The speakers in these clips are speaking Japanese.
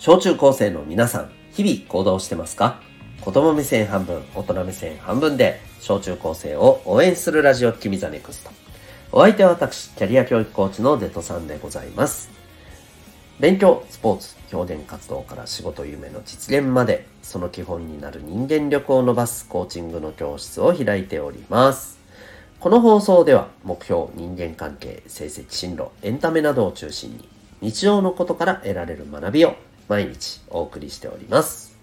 小中高生の皆さん、日々行動してますか？子供目線半分、大人目線半分で、小中高生を応援するラジオ、君ザネクスト。お相手は私、キャリア教育コーチのデトさんでございます。勉強、スポーツ、表現活動から仕事夢の実現まで、その基本になる人間力を伸ばすコーチングの教室を開いております。この放送では、目標、人間関係、成績進路、エンタメなどを中心に、日常のことから得られる学びを毎日お送りしております。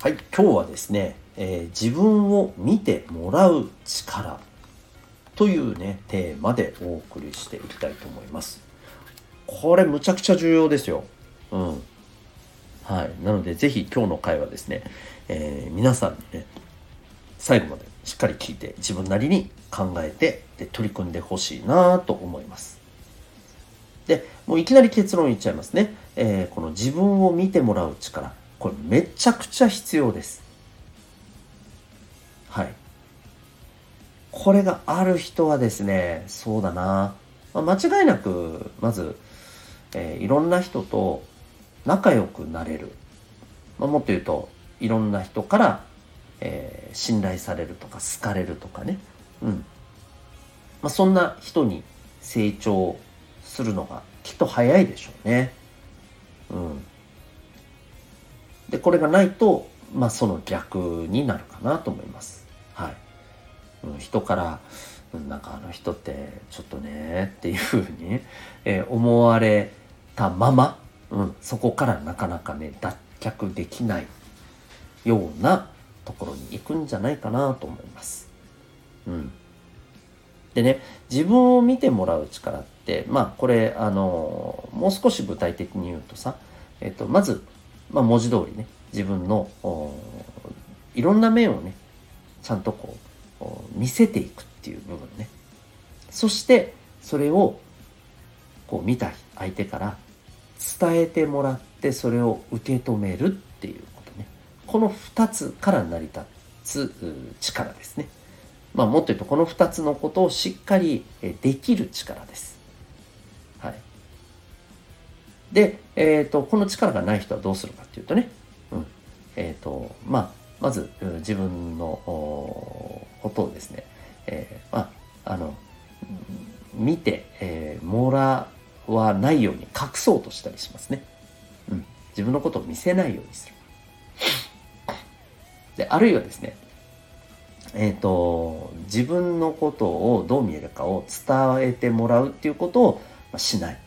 はい、今日はですね、えー、自分を見てもらう力というね、テーマでお送りしていきたいと思います。これむちゃくちゃ重要ですよ。うん。はい。なので、ぜひ今日の回はですね、えー、皆さんにね、最後までしっかり聞いて自分なりに考えてで取り組んでほしいなと思います。で、もういきなり結論言っちゃいますね。えー、この自分を見てもらう力。これめちゃくちゃ必要です。はい。これがある人はですね、そうだな。まあ、間違いなく、まず、えー、いろんな人と仲良くなれる。まあ、もっと言うと、いろんな人から、えー、信頼されるとか好かれるとかね。うん。まあ、そんな人に成長するのがきっと早いでしょうね。で、これがないと、まあその逆になるかなと思います。はい。人から、なんかあの人ってちょっとねっていうふうに、えー、思われたまま、うん、そこからなかなかね脱却できないようなところに行くんじゃないかなと思います。うん。でね、自分を見てもらう力って、まあこれ、あの、もう少し具体的に言うとさ、えっと、まず、まあ文字通りね、自分のいろんな面をね、ちゃんとこう、見せていくっていう部分ね。そして、それを、こう見た相手から伝えてもらって、それを受け止めるっていうことね。この二つから成り立つ力ですね。まあ、もっと言うとこの2つのことをしっかりできる力です。はい。で、え、ー、と、この力がない人はどうするかっていうとね、うん。え、ー、と、まあ、まず自分のことをですね、えー、まあ、あの、見て、えー、もらわないように隠そうとしたりしますね。うん。自分のことを見せないようにする。で、あるいはですね、えっ、ー、と、自分のことをどう見えるかを伝えてもらうっていうことをしない。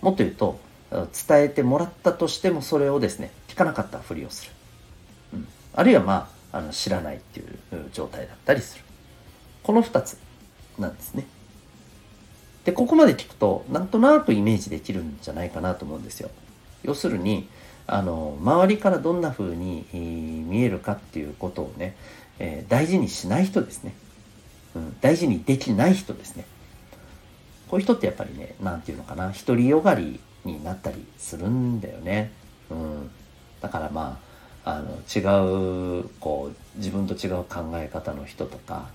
もっと言うと、伝えてもらったとしてもそれをですね、聞かなかったふりをする。うん、あるいはまあ、あの知らないっていう状態だったりする。この2つなんですね。で、ここまで聞くと、なんとなくイメージできるんじゃないかなと思うんですよ。要するに、あの、周りからどんな風に見えるかっていうことをね、えー、大事にしない人ですね、うん。大事にできない人ですね。こういう人ってやっぱりね、なんていうのかな、独りよがりになったりするんだよね。うん。だからまあ、あの、違う、こう、自分と違う考え方の人とか、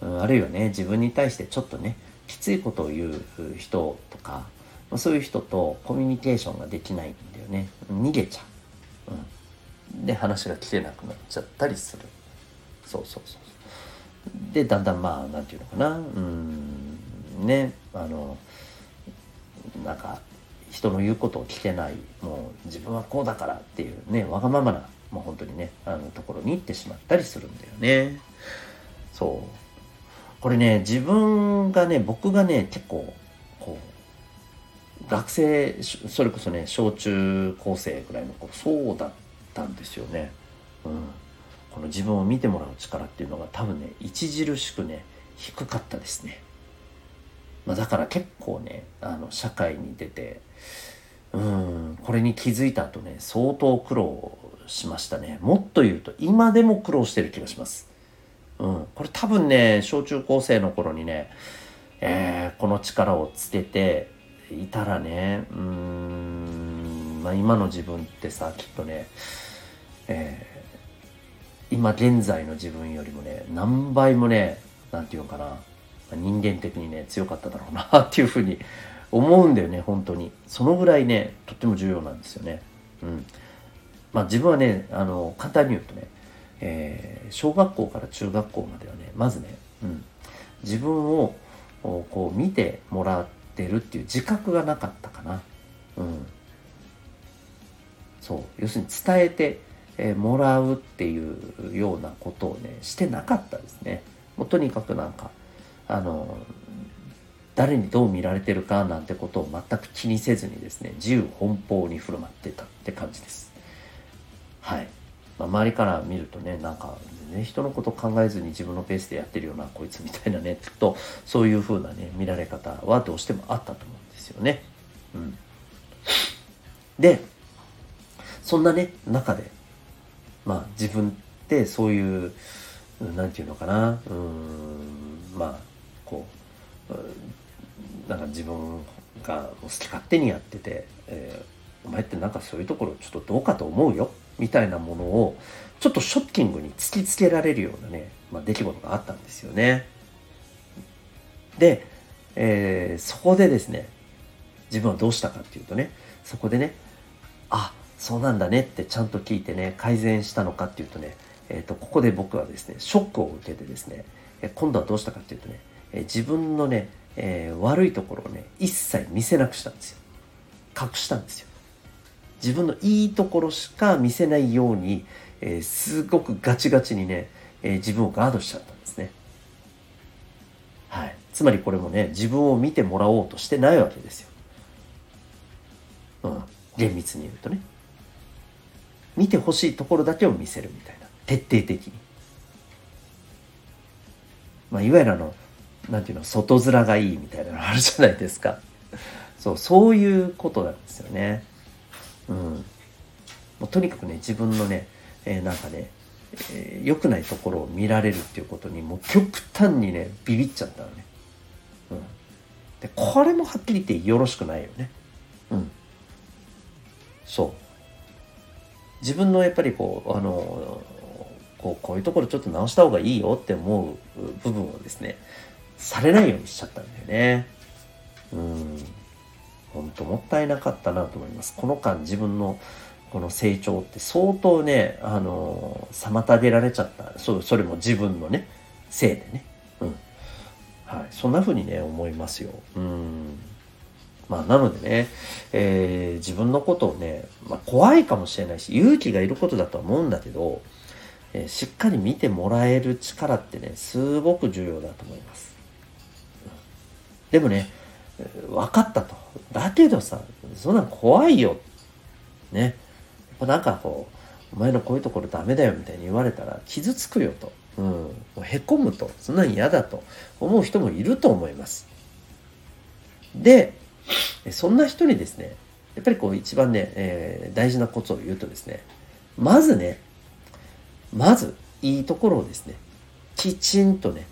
うん、あるいはね、自分に対してちょっとね、きついことを言う人とかま、そういう人とコミュニケーションができないんだよね。逃げちゃう。うん。で、話が聞けなくなっちゃったりする。そうそうそうでだんだんまあなんていうのかなうんねあのなんか人の言うことを聞けないもう自分はこうだからっていうねわがままなもう本当にねあのところに行ってしまったりするんだよね。そう。これね自分がね僕がね結構こう学生それこそね小中高生ぐらいの頃そうだったんですよね。うん。この自分を見てもらう力っていうのが多分ね著しくね低かったですね、まあ、だから結構ねあの社会に出てうんこれに気づいた後ね相当苦労しましたね。もっと言うと今でも苦労してる気がします。うんこれ多分ね小中高生の頃にねえー、この力をつけていたらねうん、まあ、今の自分ってさきっとね、え今現在の自分よりもね、何倍もね、なんていうのかな、人間的にね、強かっただろうなっていうふうに 思うんだよね本当に。そのぐらいねとっても重要なんですよね。うん。まあ自分はねあの簡単に言うとね、えー、小学校から中学校まではねまずね、うん、自分をこう見てもらってるっていう自覚がなかったかな。うん。そう。要するに伝えて、えー、もらうっていうようなことをねしてなかったですね。もうとにかくなんかあの誰にどう見られてるかなんてことを全く気にせずにですね自由奔放に振る舞ってたって感じです。はい、まあ、周りから見るとねなんか全然人のこと考えずに自分のペースでやってるようなこいつみたいなねとそういう風なね見られ方はどうしてもあったと思うんですよね。うん。でそんなね中でまあ自分ってそういう何て言うのかなうんまあこうなんか自分が好き勝手にやってて、えー、お前ってなんかそういうところちょっとどうかと思うよみたいなものをちょっとショッキングに突きつけられるようなね、まあ、出来事があったんですよね。で、えー、そこでですね自分はどうしたかっていうとねそこでねあそうなんだねってちゃんと聞いてね改善したのかっていうとね、えーと、ここで僕はですねショックを受けてですね今度はどうしたかっていうとね自分のねえー、悪いところをね一切見せなくしたんですよ。隠したんですよ。自分のいいところしか見せないように、えー、すごくガチガチにね、えー、自分をガードしちゃったんですね。はい。つまりこれもね自分を見てもらおうとしてないわけですよ。うん。厳密に言うとね。見てほしいところだけを見せるみたいな。徹底的に。まあいわゆるあのなんていうの外面がいいみたいなのあるじゃないですか。そうそういうことなんですよね。うん。もうとにかくね自分のね、えー、なんかね良、えー、くないところを見られるっていうことにもう極端にねビビっちゃったのね。うん。でこれもはっきり言ってよろしくないよね。うん。そう。自分のやっぱりこうあのこうこういうところちょっと直した方がいいよって思う部分をですねされないようにしちゃったんだよね。うん。ほんともったいなかったなと思います。この間自分のこの成長って相当ね、あの妨げられちゃった。そ、それも自分のね、せいでね。うん。はい。そんな風にね、思いますよ。うん。まあ、なのでね、えー、自分のことをね、まあ、怖いかもしれないし、勇気がいることだとは思うんだけど、えー、しっかり見てもらえる力ってね、すごく重要だと思います。でもね、分かったと。だけどさ、そんなの怖いよ。ね。なんかこう、お前のこういうところダメだよみたいに言われたら傷つくよと。うん。もうへこむと。そんなに嫌だと思う人もいると思います。で、そんな人にですね、やっぱりこう一番ね、えー、大事なコツを言うとですね、まずね、まずいいところをですね、きちんとね、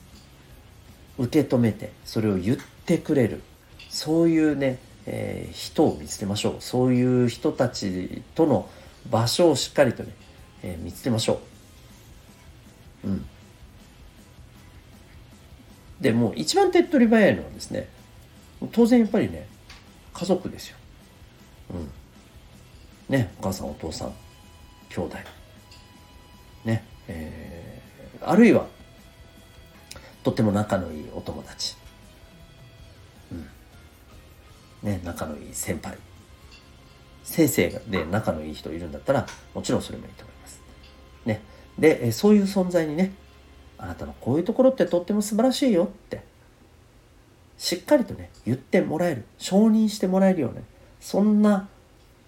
受け止めて、それを言ってくれる。そういうね、えー、人を見つけましょう。そういう人たちとの場所をしっかりとね、えー、見つけましょう。うん。で、もう一番手っ取り早いのはですね、当然やっぱりね、家族ですよ。うん。ね、お母さん、お父さん、兄弟。ね、えー、あるいはとっても仲のいいお友達、ね、仲のいい先輩先生で仲のいい人いるんだったらもちろんそれもいいと思います。ね、でそういう存在にねあなたのこういうところってとっても素晴らしいよってしっかりとね言ってもらえる承認してもらえるような、そんな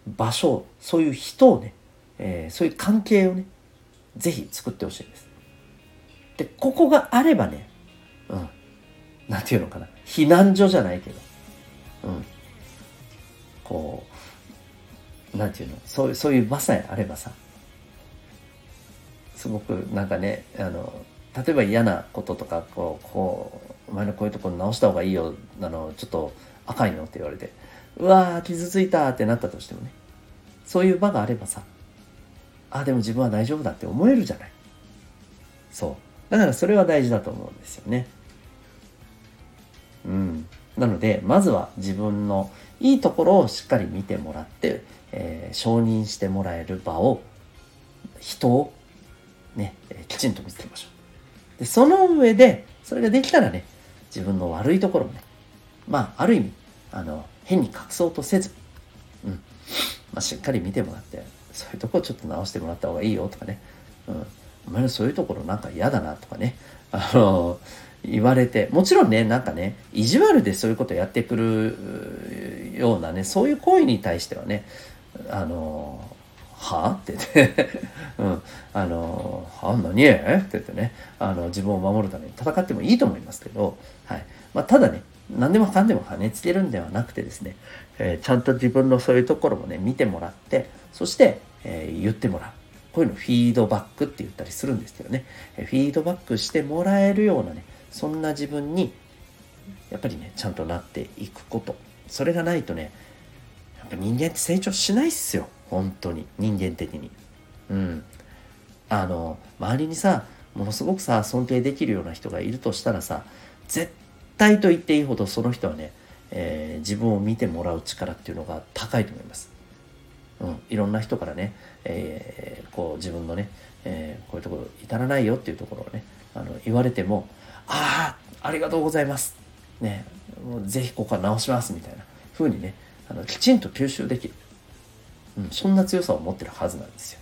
場所そういう人をね、えー、そういう関係をね是非作ってほしいんです。でここがあればねうん。なんていうのかな。避難所じゃないけど。うん。こう、なんていうの？そういう、そういう場さえあればさ。すごくなんかね、あの、例えば嫌なこととか、こう、こう、お前のこういうところ直した方がいいよ、あの、ちょっと赤いのって言われて、うわー、傷ついたってなったとしてもね。そういう場があればさ、あ、でも自分は大丈夫だって思えるじゃない。そう。だからそれは大事だと思うんですよね。うん。なのでまずは自分のいいところをしっかり見てもらって、えー、承認してもらえる場を人をね、えきちんと見つけましょう。でその上でそれができたらね自分の悪いところもねまあある意味あの変に隠そうとせず、うん。まあ、しっかり見てもらってそういうとこちょっと直してもらった方がいいよとかね、うん、お前のそういうところなんか嫌だなとかね。あの言われてもちろんねなんかね意地悪でそういうことやってくるようなねそういう行為に対してはねあのはあって言って うん、あのはあ何？って言ってねあの自分を守るために戦ってもいいと思いますけど、はい。まあ、ただね何でもかんでも跳ねつけるんではなくてですね、えー、ちゃんと自分のそういうところもね見てもらってそして、えー、言ってもらう。こういうのフィードバックって言ったりするんですけどね、フィードバックしてもらえるようなねそんな自分にやっぱりねちゃんとなっていくこと。それがないとねやっぱ人間って成長しないっすよ。本当に。人間的に。うん。あの周りにさものすごくさ尊敬できるような人がいるとしたらさ絶対と言っていいほどその人はね、えー、自分を見てもらう力っていうのが高いと思います。うん、いろんな人からね、えー、こう自分のね、えー、こういうところ至らないよっていうところをねあの言われてもああ、ありがとうございます。ね、もうぜひここは直しますみたいな風にね、あのきちんと吸収できる。うん、そんな強さを持ってるはずなんですよ。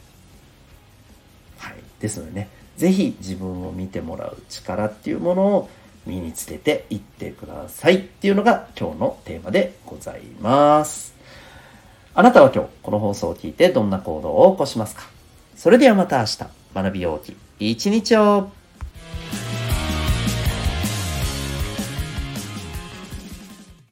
はい。ですのでね、ぜひ自分を見てもらう力っていうものを身につけていってくださいっていうのが今日のテーマでございます。あなたは今日この放送を聞いてどんな行動を起こしますか？それではまた明日学びようき一日を